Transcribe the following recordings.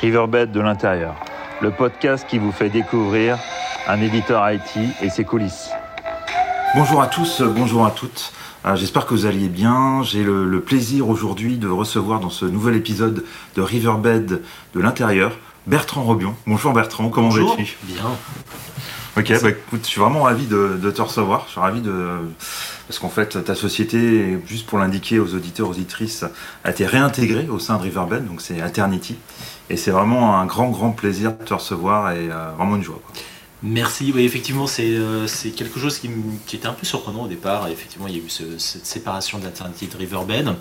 Riverbed de l'intérieur, le podcast qui vous fait découvrir un éditeur IT et ses coulisses. Bonjour à tous, bonjour à toutes. Euh, j'espère que vous alliez bien. J'ai le, plaisir aujourd'hui de recevoir dans ce nouvel épisode de Riverbed de l'intérieur Bertrand Robion. Bonjour Bertrand, comment vas-tu? Bien. Ok, bah écoute, je suis vraiment ravi de, te recevoir. Je suis ravi de. Parce qu'en fait, ta société, juste pour l'indiquer aux auditeurs, auditrices, a été réintégrée au sein de Riverbed, donc c'est Eternity. Et c'est vraiment un grand, grand plaisir de te recevoir et euh, vraiment une joie. Merci, oui, effectivement, euh, c'est quelque chose qui, était un peu surprenant au départ. Effectivement, il y a eu cette séparation de l'Eternity de Riverbed.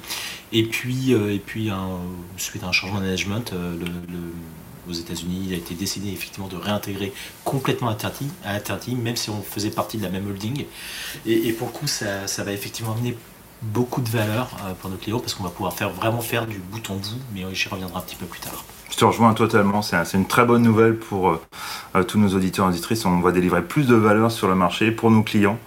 Et puis, euh, et puis suite à un changement de management, le aux États-Unis, il a été décidé effectivement de réintégrer complètement Eternity, même si on faisait partie de la même holding. Et, pour le coup, ça, va effectivement amener beaucoup de valeur euh, pour nos clients parce qu'on va pouvoir vraiment faire du bout en bout, mais j'y reviendrai un petit peu plus tard. Je te rejoins totalement, c'est une très bonne nouvelle pour euh, euh, tous nos auditeurs et auditrices. On va délivrer plus de valeur sur le marché pour nos clients.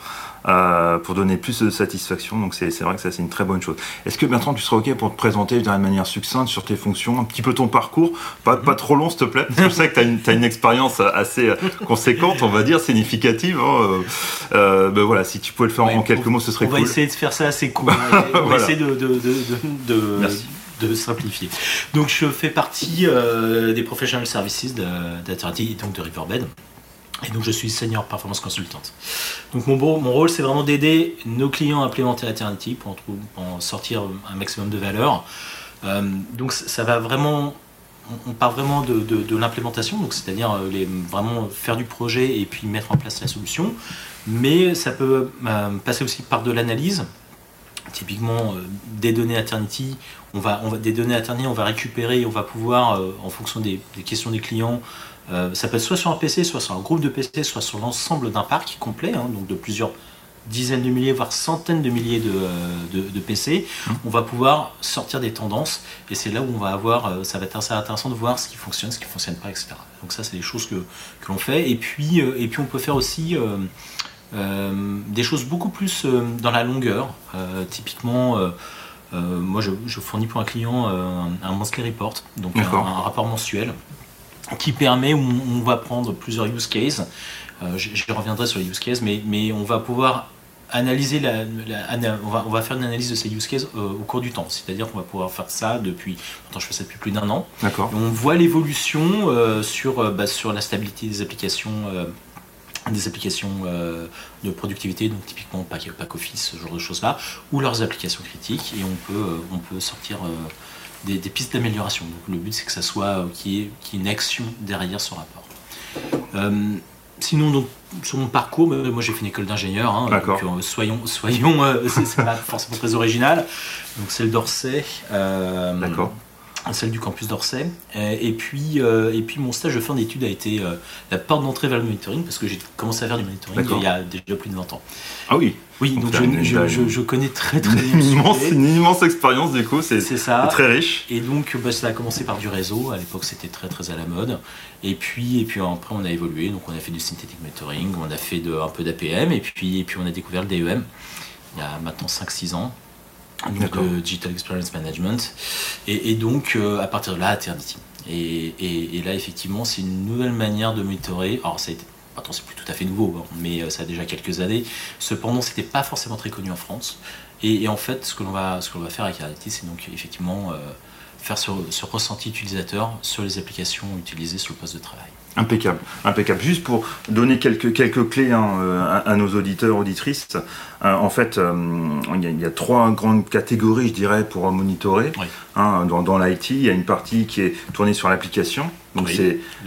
Euh, pour donner plus de satisfaction. Donc c'est vrai que ça c'est une très bonne chose. Est-ce que Bertrand, tu serais OK pour te présenter d'une manière succincte sur tes fonctions, un petit peu ton parcours, pas, pas trop long s'il te plaît, parce que je sais que tu as, une, une expérience assez conséquente, on va dire, significative. Hein. Euh, ben voilà, si tu pouvais le faire en quelques mots, ce serait cool. On va essayer de faire ça assez court. On va essayer de, de, de, de simplifier. Donc je fais partie euh, des professional services d'Attorney, donc de Riverbed. Et donc je suis senior performance consultante. Donc mon, rôle c'est vraiment d'aider nos clients à implémenter Eternity pour en, sortir un maximum de valeur. Euh, donc ça va vraiment, on part vraiment de, l'implémentation, donc c'est-à-dire euh, vraiment faire du projet et puis mettre en place la solution. Mais ça peut euh, passer aussi par de l'analyse. Typiquement des données Eternity, on va, on va, des données on va récupérer, on va pouvoir, en fonction des, questions des clients, euh, ça peut être soit sur un PC, soit sur un groupe de PC, soit sur l'ensemble d'un parc complet, hein, donc de plusieurs dizaines de milliers, voire centaines de milliers de, euh, PC. On va pouvoir sortir des tendances et c'est là où on va avoir, euh, ça va être assez intéressant de voir ce qui fonctionne, ce qui ne fonctionne pas, etc. Donc ça, c'est des choses que, que l'on fait. Et puis, et puis, on peut faire aussi des choses beaucoup plus dans la longueur. typiquement, moi, je, fournis pour un client un, monthly report, donc un, rapport mensuel qui permet, où on va prendre plusieurs use cases, euh, je, reviendrai sur les use cases, mais, mais on va pouvoir analyser la, on, va, on, va, faire une analyse de ces use cases euh, au cours du temps. C'est-à-dire qu'on va pouvoir faire ça depuis, maintenant je fais ça depuis plus d'un an. D'accord. On voit l'évolution euh, sur, bah, sur la stabilité des applications des applications de productivité, donc typiquement pack, pack, Office, ce genre de choses-là, ou leurs applications critiques, et on peut, on peut sortir des, pistes d'amélioration. Donc le but c'est que ça soit euh, qu'il y, ait une action derrière ce rapport. Euh, sinon donc sur mon parcours, euh, moi j'ai fait une école d'ingénieur, hein, donc soyons, soyons c'est pas forcément très original. Donc c'est le d'Orsay. D'accord celle du campus d'Orsay. Euh, et, puis, euh, et puis mon stage de fin d'études a été euh, la porte d'entrée vers le monitoring, parce que j'ai commencé à faire du monitoring il y a déjà plus de 20 ans. Ah oui Oui, donc, je, je, connais très très bien. Une immense, une immense expérience du coup, c'est très riche. Et donc bah, ça a commencé par du réseau, à l'époque c'était très très à la mode. Et puis, et puis après on a évolué, donc on a fait du synthetic monitoring, on a fait de, un peu d'APM, et puis, et puis on a découvert le DEM il y a maintenant 5-6 ans donc euh, Digital Experience Management. Et, donc, euh, à partir de là, Eternity. Et, et, là, effectivement, c'est une nouvelle manière de monitorer. Alors, ça a été, c'est plus tout à fait nouveau, hein, mais euh, ça a déjà quelques années. Cependant, c'était pas forcément très connu en France. Et, en fait, ce que l'on va, ce va faire avec Eternity, c'est donc effectivement faire ce, ce ressenti utilisateur sur les applications utilisées sur le poste de travail. Impeccable, impeccable. Juste pour donner quelques, quelques clés hein, à, nos auditeurs, auditrices, euh, en fait, euh, il y, a trois grandes catégories, je dirais, pour monitorer. Hein, dans, dans l'IT, il y a une partie qui est tournée sur l'application, donc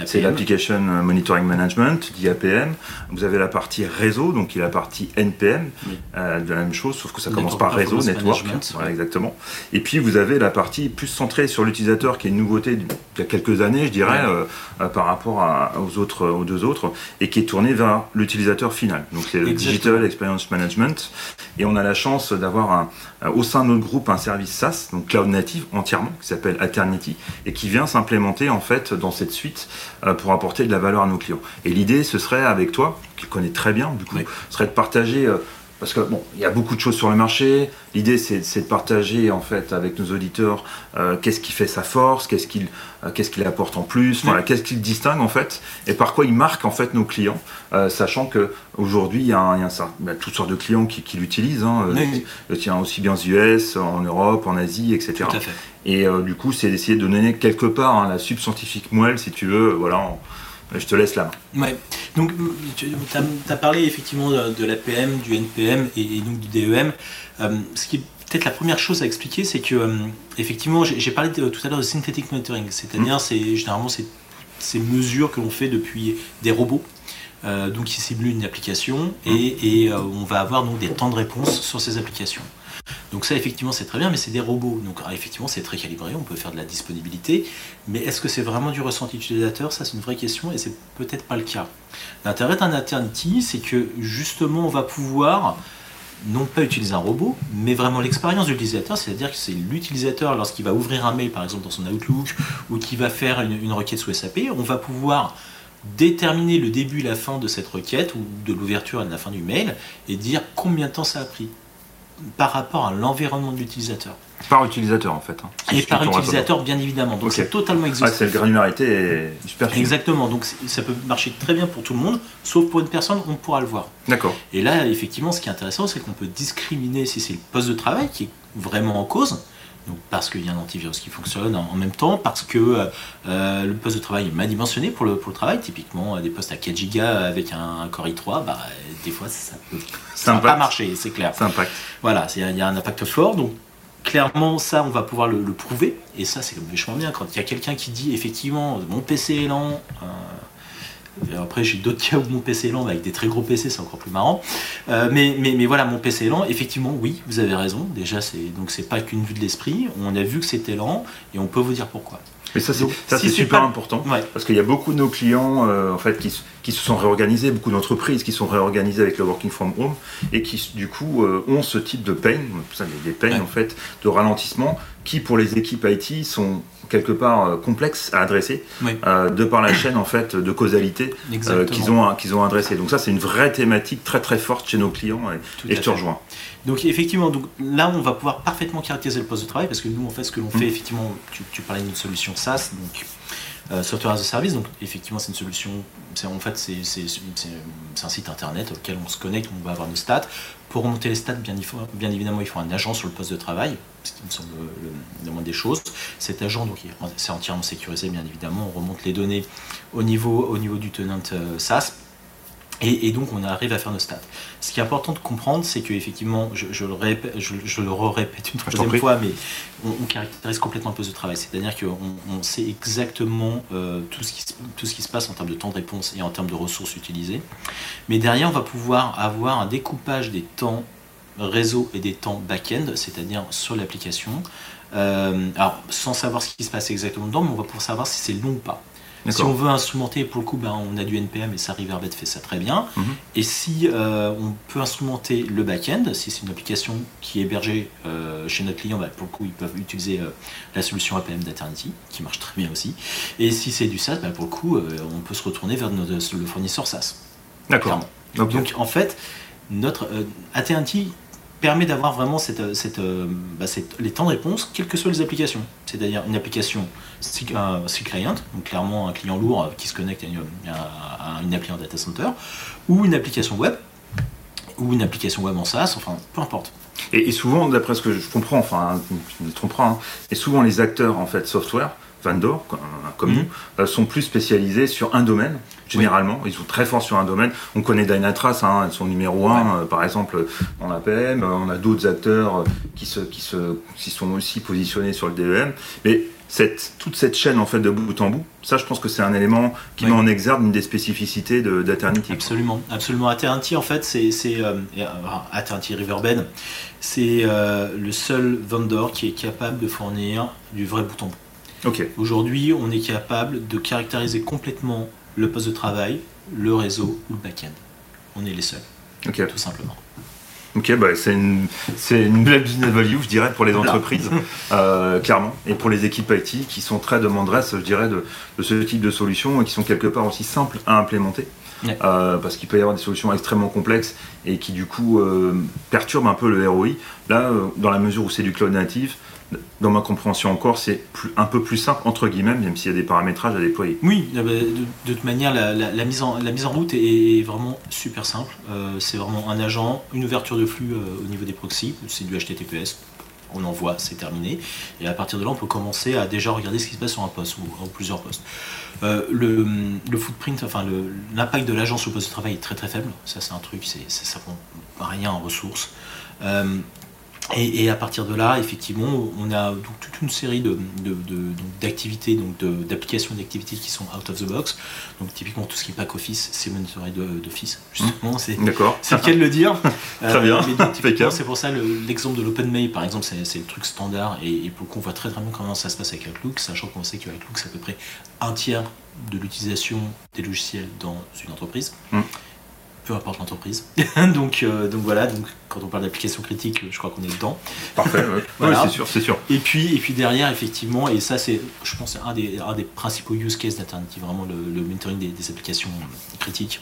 c'est l'application monitoring management, dit APM. Vous avez la partie réseau, donc il y a la partie NPM, euh, de la même chose, sauf que ça commence par réseau, network. Voilà, exactement. Et puis vous avez la partie plus centrée sur l'utilisateur, qui est une nouveauté d'il y a quelques années, je dirais, euh, par rapport aux autres, aux deux autres, et qui est tournée vers l'utilisateur final. Donc c'est le Digital Experience Management. Et on a la chance d'avoir au sein de notre groupe un service SaaS, donc cloud native entièrement, qui s'appelle Eternity, et qui vient s'implémenter en fait dans cette suite euh, pour apporter de la valeur à nos clients. Et l'idée, ce serait avec toi, qui connais très bien, du coup, serait de partager euh, parce que bon, il y a beaucoup de choses sur le marché. L'idée, c'est de partager en fait avec nos auditeurs euh, qu'est-ce qui fait sa force, qu'est-ce qu'il euh, qu'est-ce qu'il apporte en plus, voilà, qu'est-ce qu'il distingue en fait, et par quoi il marque en fait nos clients, euh, sachant que aujourd'hui il y a, il toutes sortes de clients qui, qui l'utilisent, hein, oui. aussi bien aux US, en Europe, en Asie, etc. Tout à fait. Et du coup, c'est d'essayer de donner quelque part hein, la subscientifique moelle, si tu veux, voilà. Je te laisse là. Ouais. Donc, tu as, parlé effectivement de, l'APM, du NPM et, donc du DEM. Euh, ce qui est peut-être la première chose à expliquer, c'est que, euh, effectivement, j'ai parlé tout à l'heure de synthetic monitoring, c'est-à-dire, mmh. c'est généralement ces mesures que l'on fait depuis des robots. Euh, donc qui ciblent une application et, et on va avoir donc des temps de réponse sur ces applications. Donc ça, effectivement, c'est très bien, mais c'est des robots. Donc ah, effectivement, c'est très calibré, on peut faire de la disponibilité, mais est-ce que c'est vraiment du ressenti utilisateur? Ça, c'est une vraie question, et c'est peut-être pas le cas. L'intérêt d'un Eternity, c'est que justement, on va pouvoir non pas utiliser un robot, mais vraiment l'expérience de l'utilisateur, c'est-à-dire que c'est l'utilisateur, lorsqu'il va ouvrir un mail, par exemple, dans son Outlook, ou qui va faire une, une requête sous SAP, on va pouvoir déterminer le début et la fin de cette requête, ou de l'ouverture et de la fin du mail, et dire combien de temps ça a pris par rapport à l'environnement de l'utilisateur. Par utilisateur en fait. Hein. Et par utilisateur bien évidemment. Donc c'est totalement existant. Ah, cette granularité est super Exactement. Donc ça peut marcher très bien pour tout le monde, sauf pour une personne, on pourra le voir. D'accord. Et là, effectivement, ce qui est intéressant, c'est qu'on peut discriminer si c'est le poste de travail qui est vraiment en cause parce qu'il y a un antivirus qui fonctionne en, même temps, parce que euh, euh, le poste de travail est mal dimensionné pour le, pour le travail. Typiquement, des postes à 4 Go avec un, Core i3, bah, des fois ça va pas marcher, c'est clair. Ça impacte. Voilà, il y a un impact fort. Donc clairement, ça, on va pouvoir le, prouver. Et ça, c'est vachement bien. Quand il y a quelqu'un qui dit effectivement, mon PC est lent, euh, après, j'ai d'autres cas où mon PC est lent, avec des très gros PC, c'est encore plus marrant. Euh, mais, mais, mais, voilà, mon PC est lent. Effectivement, oui, vous avez raison. Déjà, c'est donc c'est pas qu'une vue de l'esprit. On a vu que c'était lent et on peut vous dire pourquoi. Mais ça, c'est super important. Parce qu'il y a beaucoup de nos clients euh, en fait, qui, qui, se sont réorganisés, beaucoup d'entreprises qui sont réorganisées avec le working from home et qui, du coup, euh, ont ce type de pain, des pains en fait, de ralentissement, qui, pour les équipes IT, sont quelque part euh, complexe à adresser euh, de par la chaîne en fait de causalité euh, qu'ils ont qu'ils ont adressé. Donc ça c'est une vraie thématique très très forte chez nos clients et, je te rejoins. Donc effectivement donc là on va pouvoir parfaitement caractériser le poste de travail parce que nous en fait ce que l'on fait mmh. effectivement tu, tu parlais d'une solution SaaS donc software as a Service, donc effectivement c'est une solution, en fait c'est un site internet auquel on se connecte, on va avoir nos stats. Pour remonter les stats, bien, bien évidemment il faut un agent sur le poste de travail, ce qui me semble le, moins des choses. Cet agent, donc c'est entièrement sécurisé bien évidemment, on remonte les données au niveau, au niveau du tenant euh, SaaS et, donc on arrive à faire nos stats. Ce qui est important de comprendre, c'est qu'effectivement, je, je, le répète, je, le répète une troisième fois, mais on, caractérise complètement le poste de travail. C'est-à-dire qu'on on sait exactement euh, tout, ce qui, tout ce qui se passe en termes de temps de réponse et en termes de ressources utilisées. Mais derrière, on va pouvoir avoir un découpage des temps réseau et des temps back-end, c'est-à-dire sur l'application. Euh, alors, sans savoir ce qui se passe exactement dedans, mais on va pouvoir savoir si c'est long ou pas. Si on veut instrumenter, pour le coup, ben, on a du NPM et ça, Riverbed fait ça très bien. Mhm. Et si euh, on peut instrumenter le back-end, si c'est une application qui est hébergée euh, chez notre client, ben, pour le coup, ils peuvent utiliser euh, la solution APM d'Eternity, qui marche très bien aussi. Et si c'est du SaaS, ben, pour le coup, on peut se retourner vers notre, le fournisseur SaaS. D'accord. Donc, en fait, notre Eternity permet d'avoir vraiment euh, euh, bah, cette, les temps de réponse, quelles que soient les applications. C'est-à-dire une application C-Client, donc clairement un client lourd euh, qui se connecte à une, appli en data center, ou une application web, ou une application web en SaaS, enfin peu importe. Et, souvent, d'après ce que je comprends, enfin, je me tromperai, hein, et souvent les acteurs en fait software, vendors comme, mhm. nous, sont plus spécialisés sur un domaine généralement. Ils sont très forts sur un domaine. On connaît Dynatrace, hein, sont numéro un, euh, par exemple, en APM. On a d'autres acteurs euh, qui, se, qui, se, qui sont aussi positionnés sur le DEM. Mais cette, toute cette chaîne en fait de bout en bout, ça je pense que c'est un élément qui met en exergue une des spécificités d'Aternity. Absolument, absolument. Aternity en fait c'est euh, Aternity Riverbed, c'est le seul vendor qui est capable de fournir du vrai bout en bout. Aujourd'hui, on est capable de caractériser complètement le poste de travail, le réseau ou le back-end. On est les seuls. Tout simplement. Ok, bah c'est une, une, belle business value, je dirais, pour les entreprises, euh, clairement, et pour les équipes IT qui sont très demanderesses, je dirais, de, ce type de solutions et qui sont quelque part aussi simples à implémenter. parce qu'il peut y avoir des solutions extrêmement complexes et qui du coup perturbent un peu le ROI. Là, dans la mesure où c'est du cloud native, dans ma compréhension encore, c'est un peu plus simple, entre guillemets, même s'il y a des paramétrages à déployer. Oui, de, toute manière, la, mise en, route est, vraiment super simple. Euh, c'est vraiment un agent, une ouverture de flux euh, au niveau des proxys, c'est du HTTPS, on envoie, c'est terminé. Et à partir de là, on peut commencer à déjà regarder ce qui se passe sur un poste ou, plusieurs postes. Euh, le, footprint, enfin l'impact de l'agence sur le poste de travail est très très faible. Ça, c'est un truc, ça prend rien en ressources. Et, à partir de là, effectivement, on a donc toute une série d'activités, de, donc d'applications d'activités qui sont out of the box. Donc typiquement tout ce qui est pack office, c'est monitoré d'office. Justement, c'est c'est le cas de le dire. très bien. Euh, c'est pour ça l'exemple de l'OpenMail, par exemple, c'est le truc standard et, pour qu'on voit très très bien comment ça se passe avec Outlook, sachant qu'on sait qu'Outlook c'est à peu près un tiers de l'utilisation des logiciels dans une entreprise. Hum peu importe l'entreprise. donc, euh, donc voilà, donc quand on parle d'application critique, je crois qu'on est dedans. Parfait, c'est sûr, c'est sûr. Et puis, et puis derrière, effectivement, et ça c'est, je pense, un des, un des principaux use cases d'Alternative, vraiment le, monitoring des, applications critiques.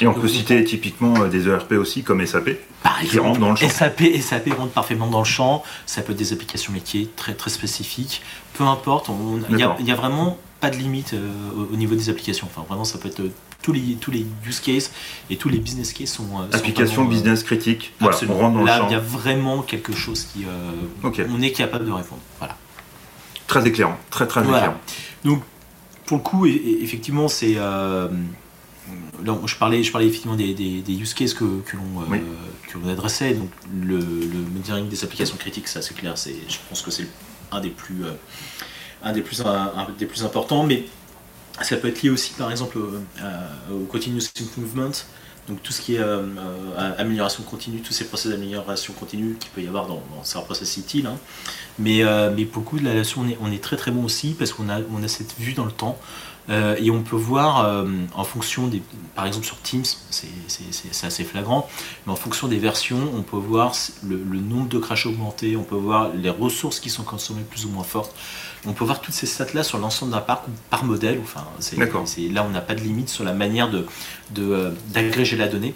Et on peut citer typiquement euh, des ERP aussi comme SAP par exemple, qui rentrent dans le champ. SAP, SAP rentre parfaitement dans le champ. Ça peut être des applications métiers très très spécifiques. Peu importe, il n'y a, a, vraiment pas de limite euh, au, niveau des applications. Enfin, vraiment, ça peut être tous les, tous les use cases et tous les business cases sont. Euh, Application business critique. Voilà, on rentre dans Là, il y a vraiment quelque chose qui. Euh, on est capable de répondre. Voilà. Très éclairant, très très éclairant. Donc, pour le coup, effectivement, c'est. Euh, je parlais, je parlais effectivement des, des, use cases que, que l'on adressait. Donc, le, le monitoring des applications critiques, ça c'est clair. Je pense que c'est un des plus. un des plus, un des plus importants, mais ça peut être lié aussi par exemple au, continuous improvement, donc tout ce qui est euh, euh, amélioration continue, tous ces process d'amélioration continue qu'il peut y avoir dans, dans process utile. Hein. Mais, euh, mais pour le coup, de la on est, on est très très bon aussi parce qu'on a, on a cette vue dans le temps. Et on peut voir en fonction des. Par exemple sur Teams, c'est assez flagrant, mais en fonction des versions, on peut voir le, le nombre de crashs augmenter, on peut voir les ressources qui sont consommées plus ou moins fortes on peut voir toutes ces stats-là sur l'ensemble d'un parc ou par modèle. Enfin, là, on n'a pas de limite sur la manière de, euh, d'agréger la donnée.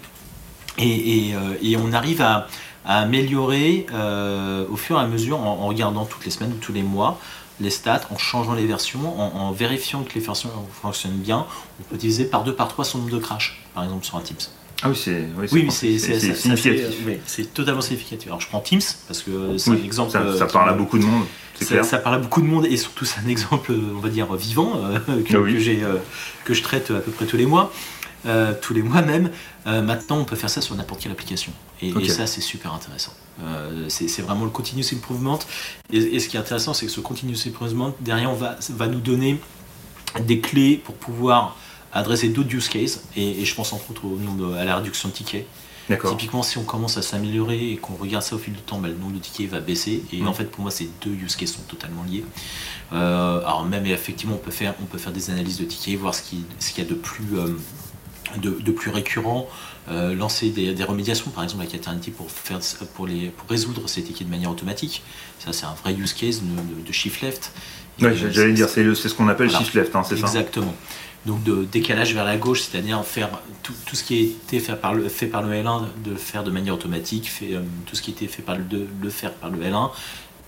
Et, euh, on arrive à, améliorer euh, au fur et à mesure en, regardant toutes les semaines ou tous les mois les stats, en changeant les versions, en, vérifiant que les versions fonctionnent bien. On peut diviser par deux, par trois son nombre de crash, par exemple sur un Teams. Ah oui, c'est oui, significatif. C'est totalement significatif. Alors je prends Teams parce que c'est un exemple. Ça, parle à beaucoup de monde. Ça, ça, parle à beaucoup de monde et surtout c'est un exemple, on va dire, vivant euh, que, ah euh, que je traite à peu près tous les mois. Euh, tous les mois même. maintenant, on peut faire ça sur n'importe quelle application. Et, ça, c'est super intéressant. c'est vraiment le continuous improvement. Et, ce qui est intéressant, c'est que ce continuous improvement, derrière, on va, va nous donner des clés pour pouvoir adresser d'autres use cases. Et, je pense entre autres au nombre à la réduction de tickets. Typiquement, si on commence à s'améliorer et qu'on regarde ça au fil du temps, bah, le nombre de tickets va baisser. Et en fait, pour moi, ces deux use cases sont totalement liés. Euh, alors même effectivement, on peut faire, on peut faire des analyses de tickets, voir ce qu'il ce qu'il y a de plus, euh, de, plus récurrent, euh, lancer des, des, remédiations, par exemple avec Eternity pour, faire, pour, les, pour résoudre ces tickets de manière automatique. Ça, c'est un vrai use case de, de shift left. Oui, j'allais dire, c'est ce qu'on appelle shift left, hein, c'est ça Exactement donc de décalage vers la gauche, c'est-à-dire faire tout, ce qui a été fait par le, fait par le L1 de le faire de manière automatique, fait, euh, tout ce qui a été fait par le 2 le faire par le L1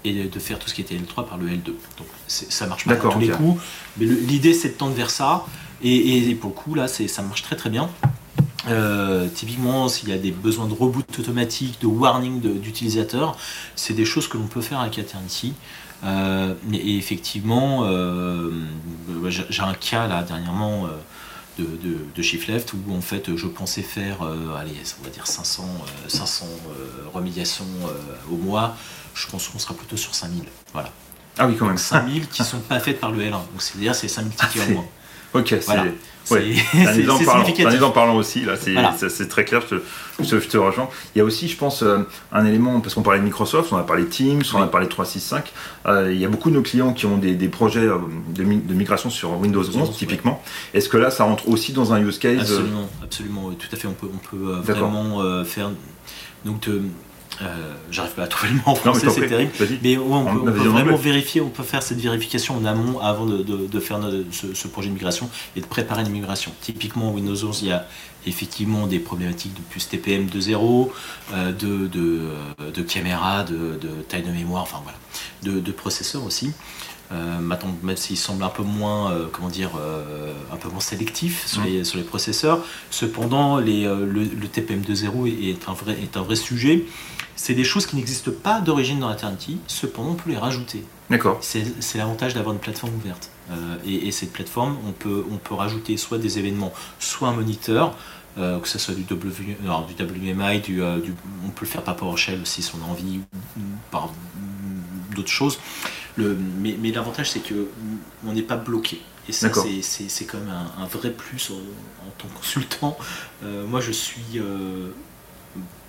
et de faire tout ce qui était L3 par le L2. Donc ça marche pas tous les coups, mais l'idée c'est de tendre vers ça et, pour le coup là ça marche très très bien. Euh, typiquement, s'il y a des besoins de reboot automatique, de warning d'utilisateurs, c'est des choses que l'on peut faire avec Eternity. Euh, et effectivement, euh, j'ai un cas là dernièrement de, de, Shift Left où en fait je pensais faire, allez, on va dire 500, 500 remédiations au mois. Je pense qu'on sera plutôt sur 5000. Voilà. Ah oui, quand même. 5000 qui sont pas faites par le L1. Donc c'est-à-dire c'est 5000 tickets au moins. Ok, c'est Ouais. Un exemple parlant aussi, là, c'est très clair, je te, je, te, rejoins. Il y a aussi, je pense, euh, un élément, parce qu'on parlait de Microsoft, on a parlé de Teams, on a parlé de 365. Euh, il y a beaucoup de nos clients qui ont des, des projets euh, de, de, migration sur Windows 11, typiquement. Est-ce que là, ça rentre aussi dans un use case Absolument, absolument, tout à fait. On peut, on peut vraiment faire. Donc, euh, j'arrive pas à trouver le mot en français, c'est terrible. Mais on, peut, vraiment vérifier, on peut faire cette vérification en amont avant de, faire ce, projet de migration et de préparer une migration. Typiquement, Windows 11, il y a effectivement des problématiques de plus TPM 2.0, euh, de, de, de, caméra, de, taille de mémoire, enfin voilà, de, processeurs aussi. Euh, maintenant, même s'il semble un peu moins, euh, comment dire, euh, un peu moins sélectif sur, les, sur les processeurs, cependant, les, le, TPM 2.0 est, un vrai, est un vrai sujet. C'est des choses qui n'existent pas d'origine dans Eternity, cependant on peut les rajouter. D'accord. C'est l'avantage d'avoir une plateforme ouverte. Et, cette plateforme, on peut, on peut rajouter soit des événements, soit un moniteur, que ce soit du, w, du WMI, du, on peut le faire par PowerShell aussi si on a envie, par d'autres choses mais, l'avantage, c'est qu'on n'est pas bloqué. Et ça, c'est quand même un, vrai plus en, tant que consultant. Euh, moi, je suis euh,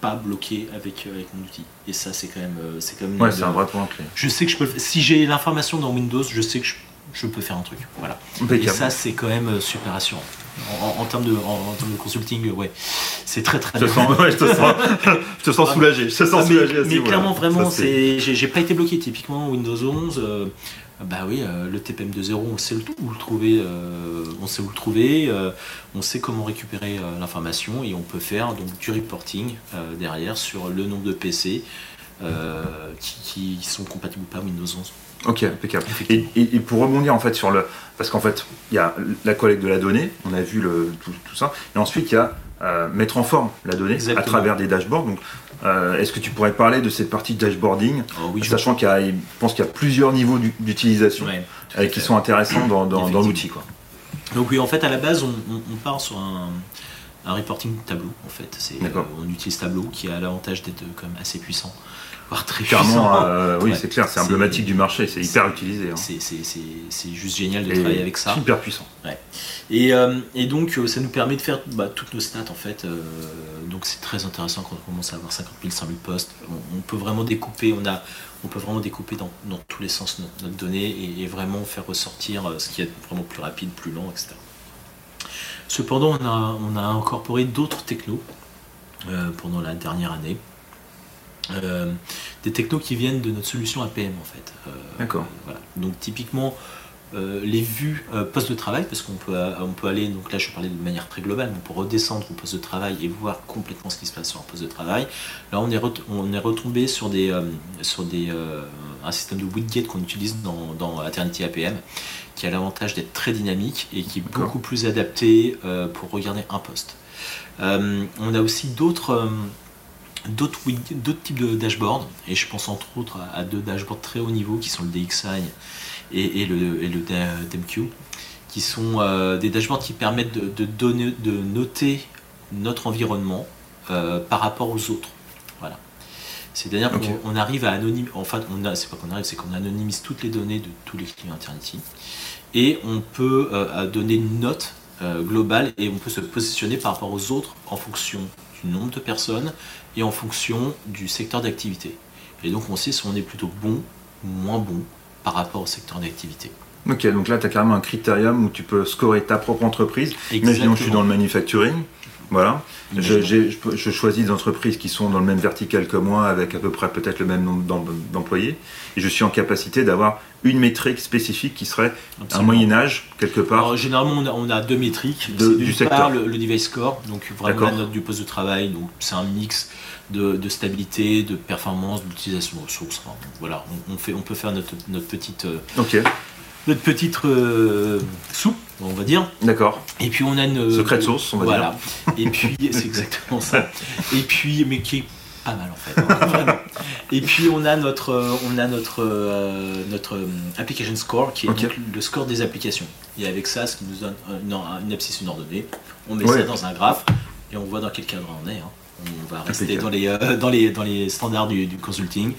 pas bloqué avec, avec mon outil. Et ça, c'est quand même. Euh, c'est quand même ouais, c'est un vrai point clé. Je sais que je peux. Si j'ai l'information dans Windows, je sais que je, peux faire un truc. Voilà. Et ça, c'est quand même super rassurant. En, termes de, en, de consulting, ouais, c'est très très je bien. Sens, ouais, je te sens, je te sens ah, soulagé. Je te sens ah, soulagé. Mais, clairement, vraiment, c'est, j'ai, pas été bloqué. Typiquement, Windows 11. Euh, bah oui, euh, le TPM 2.0, on sait où le trouver, euh, on sait où le trouver, on sait comment récupérer l'information et on peut faire donc du reporting derrière sur le nombre de PC qui, qui, sont compatibles ou pas Windows 11. Ok, impeccable. Et, et, pour rebondir en fait sur le, parce qu'en fait il y a la collecte de la donnée, on a vu le, tout, ça, et ensuite il y a euh, mettre en forme la donnée à travers des dashboards. Donc, euh, est-ce que tu pourrais parler de cette partie de dashboarding, oh sachant qu'il y a, je pense qu'il y a plusieurs niveaux d'utilisation euh, qui sont intéressants dans, dans, l'outil, quoi. Donc oui, en fait à la base on, on part sur un, un reporting tableau en fait. C'est, on utilise Tableau qui a l'avantage d'être quand même assez puissant très euh, oui, c'est clair, c'est emblématique du marché, c'est hyper utilisé. Hein. C'est juste génial de travailler avec ça. Super puissant. Et, euh, et, donc, euh, ça nous permet de faire bah, toutes nos stats en fait. donc, c'est très intéressant quand on commence à avoir 50 000, 100 000 postes. On, peut vraiment découper, on, a, on peut vraiment découper dans, dans tous les sens notre, notre donnée et, vraiment faire ressortir ce qui est vraiment plus rapide, plus lent, etc. Cependant, on a, on a incorporé d'autres technos pendant la dernière année. Euh, des technos qui viennent de notre solution APM en fait. Euh, D'accord. Donc typiquement euh, les vues poste de travail, parce qu'on peut, on peut aller, donc là je parlais de manière très globale, on peut redescendre au poste de travail et voir complètement ce qui se passe sur un poste de travail. Là on est, on est retombé sur, des, sur des, un système de widget qu'on utilise dans, dans Eternity APM, qui a l'avantage d'être très dynamique et qui est beaucoup plus adapté pour regarder un poste. on a aussi d'autres d'autres types de dashboards, et je pense entre autres à, deux dashboards très haut niveau qui sont le DXI et, le, et le DMQ, qui sont euh, des dashboards qui permettent de, donner, de noter notre environnement euh, par rapport aux autres. Voilà. C'est-à-dire qu'on arrive à anonymiser, enfin, c'est pas qu'on arrive, c'est qu'on anonymise toutes les données de tous les clients Internet et on peut euh, donner une note globale et on peut se positionner par rapport aux autres en fonction du nombre de personnes et en fonction du secteur d'activité. Et donc on sait si on est plutôt bon ou moins bon par rapport au secteur d'activité. Ok, donc là tu as carrément un critérium où tu peux scorer ta propre entreprise. Imaginons que je suis dans le manufacturing. Voilà. Je, je, choisis des entreprises qui sont dans le même vertical que moi, avec à peu près peut-être le même nombre d'employés, et je suis en capacité d'avoir une métrique spécifique qui serait un moyen âge quelque part. généralement, on a, deux métriques. du secteur. le, device score, donc vraiment la note du poste de travail. Donc c'est un mix de, stabilité, de performance, d'utilisation de ressources. voilà, on, fait, on peut faire notre, notre petite. Euh, notre petite euh, soupe, on va dire. D'accord. Et puis on a une secret sauce, on va voilà. dire. Et puis c'est exactement ça. Et puis mais qui est pas mal en fait. Hein, Et puis on a notre on a notre euh, notre euh, application score qui est donc le score des applications. Et avec ça, ce qui nous donne une, une abscisse, une ordonnée, on met ça dans un graphe et on voit dans quel cadre on est. Hein. On va rester dans les, dans, les, dans les standards du, du consulting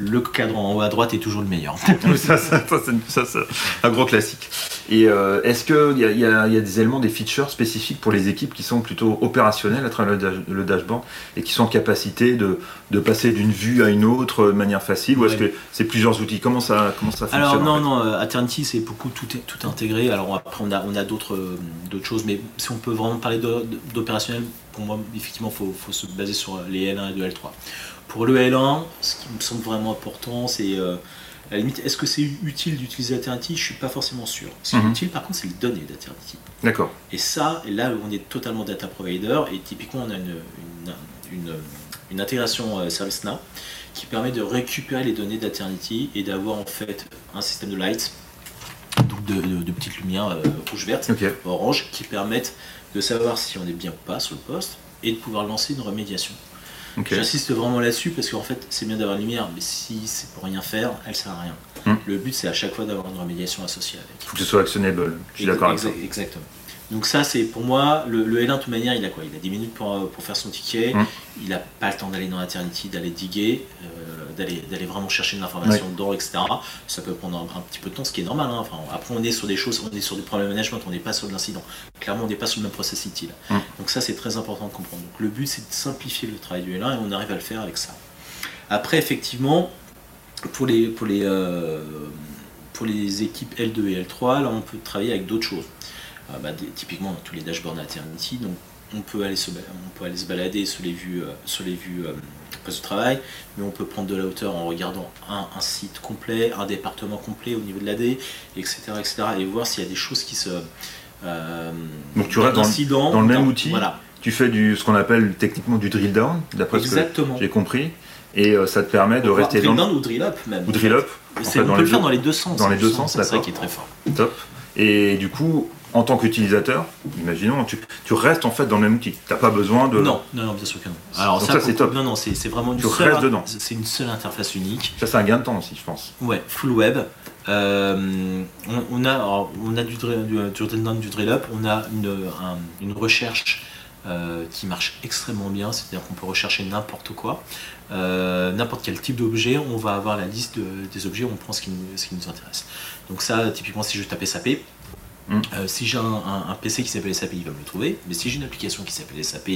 le cadran en haut à droite est toujours le meilleur. ça, c'est un gros classique. Et euh, est-ce qu'il y, y, a des éléments, des features spécifiques pour les équipes qui sont plutôt opérationnelles à travers le, dashboard et qui sont en capacité de, de passer d'une vue à une autre de manière facile Ou est-ce que c'est plusieurs outils? Comment ça, comment ça fonctionne Alors non, non, euh, Eternity c'est beaucoup tout, tout intégré. Alors après on a, on a d'autres choses, mais si on peut vraiment parler d'opérationnel, pour moi effectivement il faut, faut se baser sur les L1 et 2, L3. Pour le L1, ce qui me semble vraiment important, c'est à la limite, est-ce que c'est utile d'utiliser Eternity Je suis pas forcément sûr. Ce qui est mhm. utile, par contre, c'est les données d'Eternity. D'accord. Et ça, et là, on est totalement data provider, et typiquement, on a une, une, une, intégration euh, ServiceNow qui permet de récupérer les données d'Eternity et d'avoir en fait un système de lights, donc de, petites lumières euh, rouge-verte, orange, qui permettent de savoir si on est bien ou pas sur le poste et de pouvoir lancer une remédiation. J'insiste vraiment là-dessus parce qu'en fait, c'est bien d'avoir la lumière, mais si c'est pour rien faire, elle sert à rien. Hmm. Le but, c'est à chaque fois d'avoir une remédiation associée avec. Il faut que ce soit actionnable. Je suis d'accord avec ça. Exactement. Donc ça, c'est pour moi, le, L1, de toute manière, il a quoi? Il a 10 minutes pour, pour faire son ticket. Hmm. Il n'a pas le temps d'aller dans Eternity, d'aller diguer. Euh, d'aller vraiment chercher de l'information dedans, etc. Ça peut prendre un, petit peu de temps, ce qui est normal. Hein. Enfin, après, on est sur des choses, on est sur du problème management, on n'est pas sur de l'incident. Clairement, on n'est pas sur le même process utile. Mm. Donc ça, c'est très important de comprendre. Donc le but, c'est de simplifier le travail du L1 et on arrive à le faire avec ça. Après, effectivement, pour les, pour les, euh, pour les équipes L2 et L3, là, on peut travailler avec d'autres choses. Euh, bah, typiquement, tous les dashboards Eternity, donc on peut aller se, on peut aller se balader sur les vues, euh, sur les vues poste de travail, mais on peut prendre de la hauteur en regardant un, site complet, un département complet au niveau de l'AD, etc., etc., et voir s'il y a des choses qui se... Euh, Donc tu restes dans, dans, le même outil, voilà. tu fais du, ce qu'on appelle techniquement du drill down, d'après ce que j'ai compris, et euh, ça te permet de rester drill dans... Down ou drill up même. Ou drill up. on peut le faire dans les deux sens. Dans les deux sens, c'est ça qui est très fort. Top. Et du coup, en tant qu'utilisateur, imaginons, tu, restes en fait dans le même outil. Tu n'as pas besoin de. Non, non, non, bien sûr que non. Alors ça, c'est top. Non, non, c'est vraiment une tu seule. dedans. C'est une seule interface unique. Ça, c'est un gain de temps aussi, je pense. Ouais, full web. Euh, on, a, on a du, du, du drill up. On a une, une recherche euh, qui marche extrêmement bien. C'est-à-dire qu'on peut rechercher n'importe quoi, euh, n'importe quel type d'objet. On va avoir la liste des objets. On prend ce qui, ce qui nous intéresse. Donc ça, typiquement, si je tape SAP Mm. Euh, si j'ai un, PC qui s'appelle SAP, il va me le trouver. Mais si j'ai une application qui s'appelle SAP,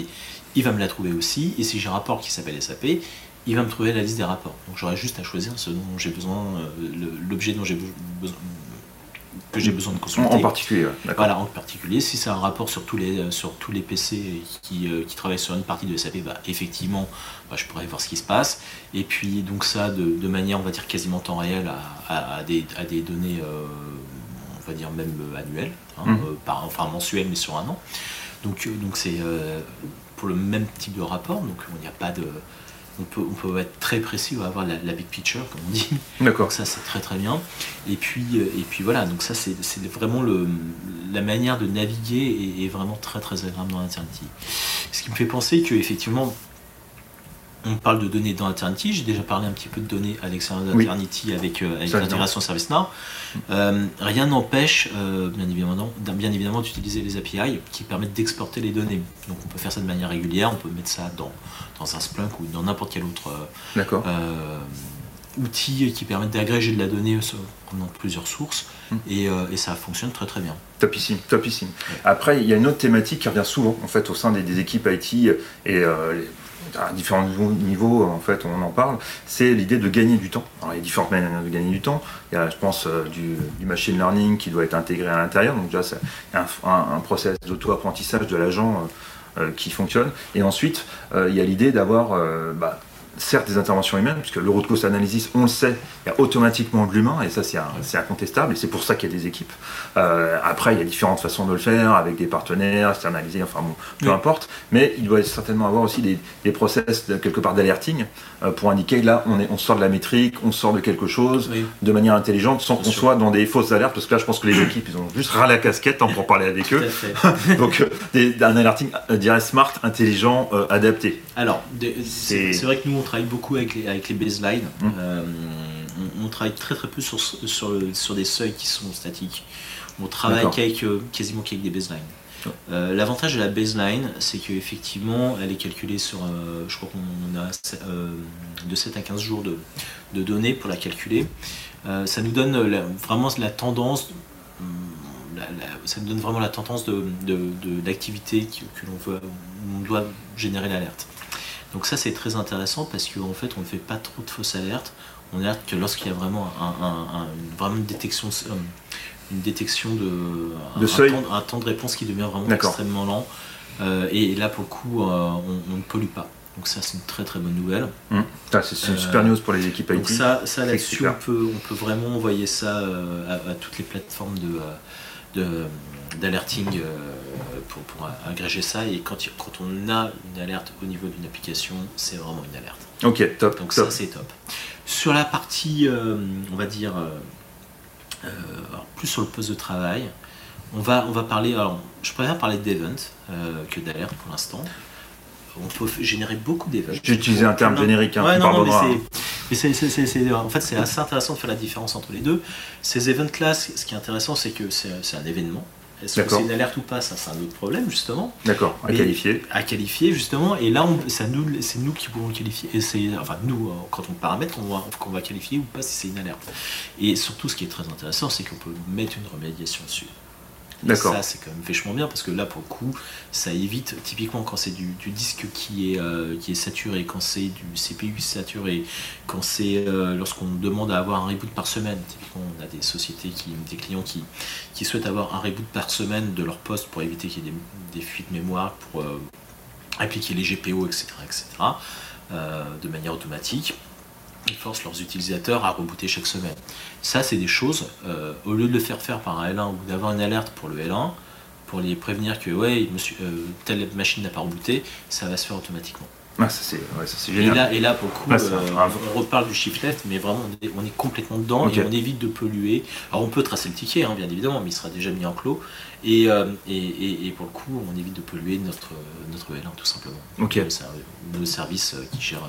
il va me la trouver aussi. Et si j'ai un rapport qui s'appelle SAP, il va me trouver la liste des rapports. Donc j'aurai juste à choisir ce dont j'ai besoin, euh, l'objet dont j'ai besoin que j'ai besoin de consulter. En particulier, Voilà, en particulier. Si c'est un rapport sur tous les, sur tous les PC qui, euh, qui travaillent sur une partie de SAP, bah, effectivement, bah, je pourrais voir ce qui se passe. Et puis, donc ça, de, manière, on va dire, quasiment temps réel à, à, des, à des, données on va dire même euh, annuel, hein, mmh. euh, enfin mensuel mais sur un an. Donc euh, donc c'est pour le même type de rapport, donc il n'y a pas de on peut, on peut être très précis, on va avoir la, big picture, comme on dit. D'accord. Ça, c'est très très bien. Et puis, et puis voilà, donc ça, c'est vraiment le, la manière de naviguer est, vraiment très très agréable dans Eternity. Ce qui me fait penser qu'effectivement, on parle de données dans Eternity, j'ai déjà parlé un petit peu de données à l'extérieur d'Eternity avec, euh, avec l'intégration ServiceNow. Euh, rien n'empêche, euh, bien évidemment, bien évidemment d'utiliser les API qui permettent d'exporter les données. Donc on peut faire ça de manière régulière, on peut mettre ça dans, dans un Splunk ou dans n'importe quel autre outil qui permet d'agréger de la donnée prenant plusieurs sources hmm. et, ça fonctionne très très bien. Topissime, topissime. Après, il y a une autre thématique qui revient souvent en fait au sein des, équipes IT et à différents niveaux, en fait, on en parle, c'est l'idée de gagner du temps. Alors, il y a différentes manières de gagner du temps. Il y a, je pense, euh, du, machine learning qui doit être intégré à l'intérieur. Donc, déjà, c'est un, un, process d'auto-apprentissage de l'agent euh, euh, qui fonctionne. Et ensuite, il y a l'idée d'avoir bah, certes des interventions humaines, puisque le root cause analysis, on le sait, il y a automatiquement de l'humain, et ça c'est incontestable, et c'est pour ça qu'il y a des équipes. Euh, après, il y a différentes façons de le faire, avec des partenaires, externalisés, enfin bon, peu importe, mais il doit certainement avoir aussi des, des process de, quelque part d'alerting euh, pour indiquer là on, est, on sort de la métrique, on sort de quelque chose de manière intelligente sans qu'on soit dans des fausses alertes, parce que là je pense que les équipes ils ont juste ras la casquette hein, pour parler avec eux. Donc euh, des, un alerting dirait smart, intelligent, adapté. Alors, c'est vrai que nous travaille beaucoup avec les, avec les baselines. Mmh. Euh, on, travaille très très peu sur, sur, sur, des seuils qui sont statiques. On travaille euh, quasiment qu'avec des baselines. Euh, l'avantage de la baseline, c'est qu'effectivement, elle est calculée sur, je crois qu'on a de 7 à 15 jours de, de données pour la calculer. ça nous donne vraiment la tendance, ça nous donne vraiment la tendance d'activité de, de, que l'on veut, on doit générer l'alerte. Donc ça c'est très intéressant parce qu'en fait on ne fait pas trop de fausses alertes. On alerte que lorsqu'il y a vraiment, un, une, vraiment une détection, euh, une détection de, un, seuil. Temps, un, temps, de réponse qui devient vraiment extrêmement lent. Euh, et, là pour le coup euh, on, ne pollue pas. Donc ça, c'est une très très bonne nouvelle. Mmh. c'est une super news pour les équipes IT. Donc ça, ça là-dessus, on peut, on peut vraiment envoyer ça à, toutes les plateformes de, d'alerting pour, pour, agréger ça. Et quand, quand on a une alerte au niveau d'une application, c'est vraiment une alerte. Ok, top. Donc ça, c'est top. Sur la partie, on va dire, plus sur le poste de travail, on va, on va parler, alors je préfère parler d'event euh, que d'alerte pour l'instant. On peut générer beaucoup d'events. J'ai utilisé un terme générique, hein, ouais, non, mais c'est, en fait, c'est assez intéressant de faire la différence entre les deux. Ces events-là, ce qui est intéressant, c'est que c'est, un événement. Est-ce que c'est une alerte ou pas Ça, c'est un autre problème, justement. D'accord, à qualifier. À qualifier, justement. Et là, c'est nous, nous qui pouvons le qualifier. Et c'est, enfin, nous, euh, quand on paramètre, on va, qu'on va qualifier ou pas si c'est une alerte. Et surtout, ce qui est très intéressant, c'est qu'on peut mettre une remédiation dessus. Ça, c'est quand même vachement bien parce que là, pour le coup, ça évite, typiquement quand c'est du, disque qui est, euh, qui est saturé, quand c'est du CPU saturé, quand c'est euh, lorsqu'on demande à avoir un reboot par semaine. Typiquement, on a des sociétés, qui, des clients qui, qui souhaitent avoir un reboot par semaine de leur poste pour éviter qu'il y ait des, fuites mémoire, pour euh, appliquer les GPO, etc., etc., de manière automatique ils forcent leurs utilisateurs à rebooter chaque semaine. Ça, c'est des choses, euh, au lieu de le faire faire par un L1 ou d'avoir une alerte pour le L1, pour les prévenir que ouais, monsieur, euh, telle machine n'a pas rebooté, ça va se faire automatiquement. Ah, ça c'est génial. Et là, et là, pour le coup, euh, on reparle du shift left, mais vraiment, on est, complètement dedans et on évite de polluer. Alors, on peut tracer le ticket, hein, bien évidemment, mais il sera déjà mis en clos. Et, et, et, pour le coup, on évite de polluer notre, notre L1, tout simplement. Ok. Nos services qui gèrent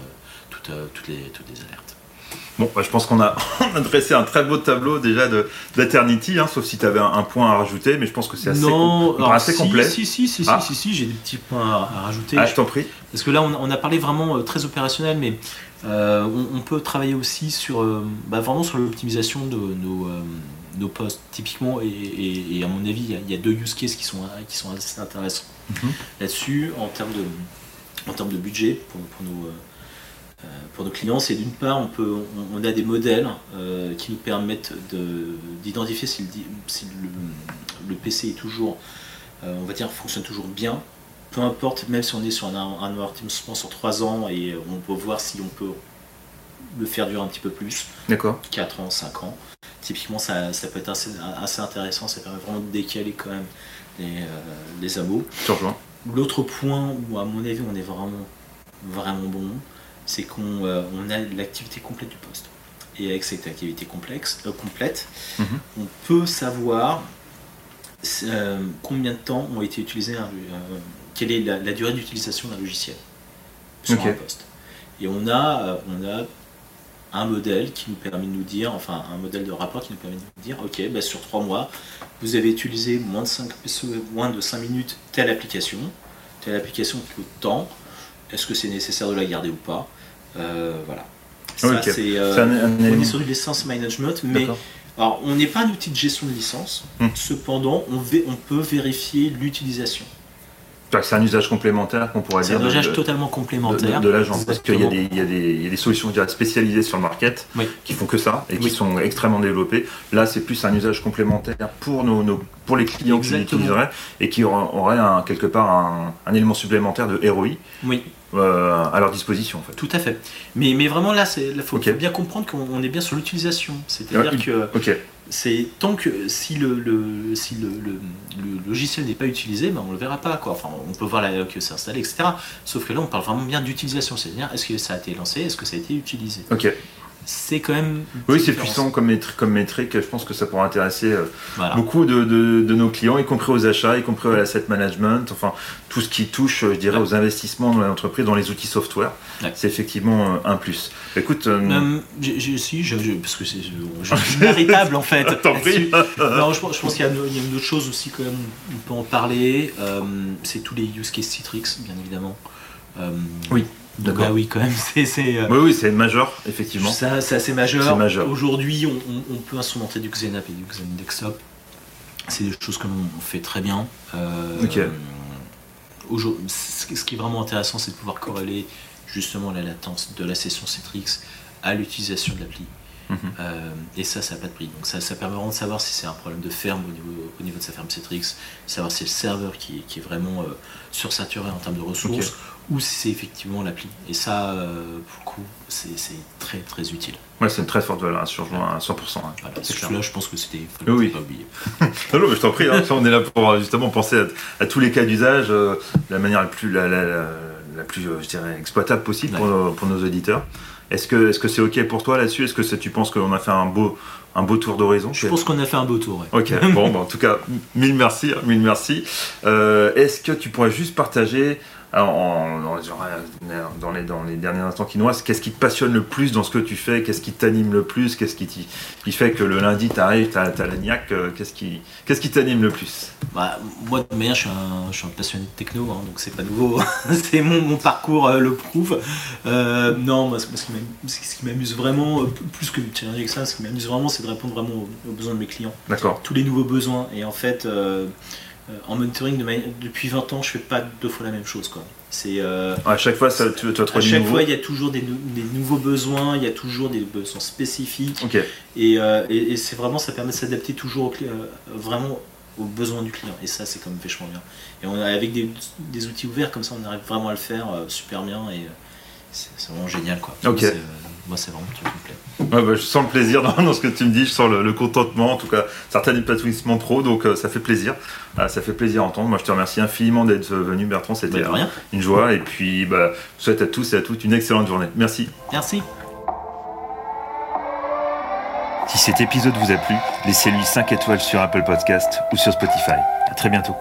toutes, toutes, les, toutes les alertes. Bon, bah, je pense qu'on a, dressé un très beau tableau déjà de d'Eternity, hein, sauf si tu avais un, point à rajouter, mais je pense que c'est assez, non, assez si, complet. Si, si, si, ah. si, si, j'ai des petits points à, rajouter. Ah, je t'en prie. Parce que là, on, a parlé vraiment euh, très opérationnel, mais euh, on, peut travailler aussi sur, euh, bah, vraiment sur l'optimisation de nos, nos postes. Typiquement, et, à mon avis, il y, a deux use cases qui sont, qui sont assez intéressants mhm. là-dessus, en termes de, en termes de budget pour, pour nos euh, pour nos clients, c'est d'une part, on, peut, on, a des modèles euh, qui nous permettent d'identifier si, le, PC est toujours, euh, on va dire, fonctionne toujours bien. Peu importe, même si on est sur un, un amortissement sur 3 ans et on peut voir si on peut le faire durer un petit peu plus. D'accord. 4 ans, 5 ans. Typiquement, ça, peut être assez, intéressant, ça permet vraiment de décaler quand même les, les abos. L'autre point où, à mon avis, on est vraiment, vraiment bon, c'est qu'on euh, a l'activité complète du poste. Et avec cette activité complexe, euh, complète, mhm. on peut savoir euh, combien de temps ont été utilisés, quelle est la, durée d'utilisation d'un logiciel sur un poste. Et on a, on a un modèle qui nous permet de nous dire, enfin un modèle de rapport qui nous permet de nous dire, ok, bah, sur trois mois, vous avez utilisé moins de 5, moins de 5 minutes telle application, telle application coûte tant, est-ce que c'est nécessaire de la garder ou pas euh, voilà. Ça, c'est, euh, on est sur du licence management, mais alors, on n'est pas un outil de gestion de licence. Hmm. Cependant, on, on peut vérifier l'utilisation. C'est un usage complémentaire qu'on pourrait dire. C'est un usage totalement complémentaire. De, l'agence. Parce qu'il y, y, a des solutions spécialisées sur le market qui font que ça et qui sont extrêmement développées. Là, c'est plus un usage complémentaire pour, nos, pour les clients qui l'utiliseraient et qui auraient un, quelque part un, un, élément supplémentaire de ROI. Oui. Euh, à leur disposition. En fait. Tout à fait. Mais, mais vraiment là, il faut, bien comprendre qu'on est bien sur l'utilisation. C'est-à-dire que c'est tant que si le, le si le, le, logiciel n'est pas utilisé, ben on le verra pas. Quoi. Enfin, on peut voir la, que c'est installé, etc. Sauf que là, on parle vraiment bien d'utilisation. C'est-à-dire, est-ce que ça a été lancé, est-ce que ça a été utilisé? Ok c'est quand même. Oui, c'est puissant comme, métrique, comme métrique. Je pense que ça pourra intéresser euh, beaucoup de, de, nos clients, y compris aux achats, y compris à l'asset management, enfin tout ce qui touche, je dirais, aux investissements dans l'entreprise, dans les outils software. C'est effectivement euh, un plus. Écoute. Euh... si, je, parce que c'est véritable en fait. non, je, pense qu'il y a, une, autre chose aussi, quand même, on peut en parler. Euh, c'est tous les use cases Citrix, bien évidemment. oui. Bah oui, quand même, c'est. Euh, oui, oui, c'est majeur, effectivement. c'est assez majeur. majeur. Aujourd'hui, on, peut instrumenter du Xenap et du Xen Desktop. C'est des choses que l'on fait très bien. Euh, ok. Ce qui est vraiment intéressant, c'est de pouvoir corréler justement la latence de la session Citrix à l'utilisation de l'appli. Mhm. Euh, et ça, ça n'a pas de prix. Donc ça, ça permet vraiment de savoir si c'est un problème de ferme au niveau, au niveau de sa ferme Citrix, savoir si c'est le serveur qui, qui est vraiment sursaturé en termes de ressources, ou si c'est effectivement l'appli. Et ça, euh, pour le coup, c'est très très utile. Ouais, c'est une très forte valeur, je rejoins à 100%. Hein. là je pense que c'était. Oui. Pas oublier. non, je t'en prie, hein. on est là pour justement penser à, tous les cas d'usage de la manière la plus, la, la, plus je dirais, exploitable possible pour, pour, nos auditeurs. Est-ce que c'est -ce c'est OK pour toi là-dessus? Est-ce que tu penses qu'on a fait un beau, un beau tour d'horizon? Je pense qu'on a fait un beau tour. Ok, bon, bah, en tout cas, mille merci. Mille merci. Euh, est-ce que tu pourrais juste partager en, dans, les, dans les derniers instants qui nous restent, qu'est-ce qui te passionne le plus dans ce que tu fais? Qu'est-ce qui t'anime le plus? Qu'est-ce qui, qui, fait que le lundi, tu arrives, tu as, la niaque? Euh, Qu'est-ce qui t'anime le plus? Bah, Moi, de manière, je suis un, je suis un passionné de techno, hein, donc c'est pas nouveau. c'est mon, mon, parcours euh, le prouve. Euh, non, moi, ce qui m'amuse vraiment, plus que de challenger que ça, ce qui m'amuse vraiment, c'est de répondre vraiment aux, besoins de mes clients. D'accord. Tous les nouveaux besoins. Et en fait, euh, en monitoring, depuis 20 ans, je fais pas deux fois la même chose. Quoi. C'est, euh, à chaque fois, ça, tu, À chaque fois, il y a toujours des, nouveaux besoins, il y a toujours des besoins spécifiques. Euh, et, et, c'est vraiment, ça permet de s'adapter toujours vraiment aux besoins du client. Et ça, c'est quand même vachement bien. Et on avec des, outils ouverts comme ça, on arrive vraiment à le faire super bien. Et c'est, vraiment génial. Quoi. Moi, c'est vraiment un truc qui me plaît. Bah, je sens le plaisir dans, ce que tu me dis, je sens le, contentement, en tout cas, certains épanouissements trop, donc ça fait plaisir. Ah, ça fait plaisir à entendre. Moi, je te remercie infiniment d'être venu, Bertrand. C'était bah, une joie. Et puis, bah, je souhaite à tous et à toutes une excellente journée. Merci. Merci. Si cet épisode vous a plu, laissez-lui 5 étoiles sur Apple Podcast ou sur Spotify. À très bientôt.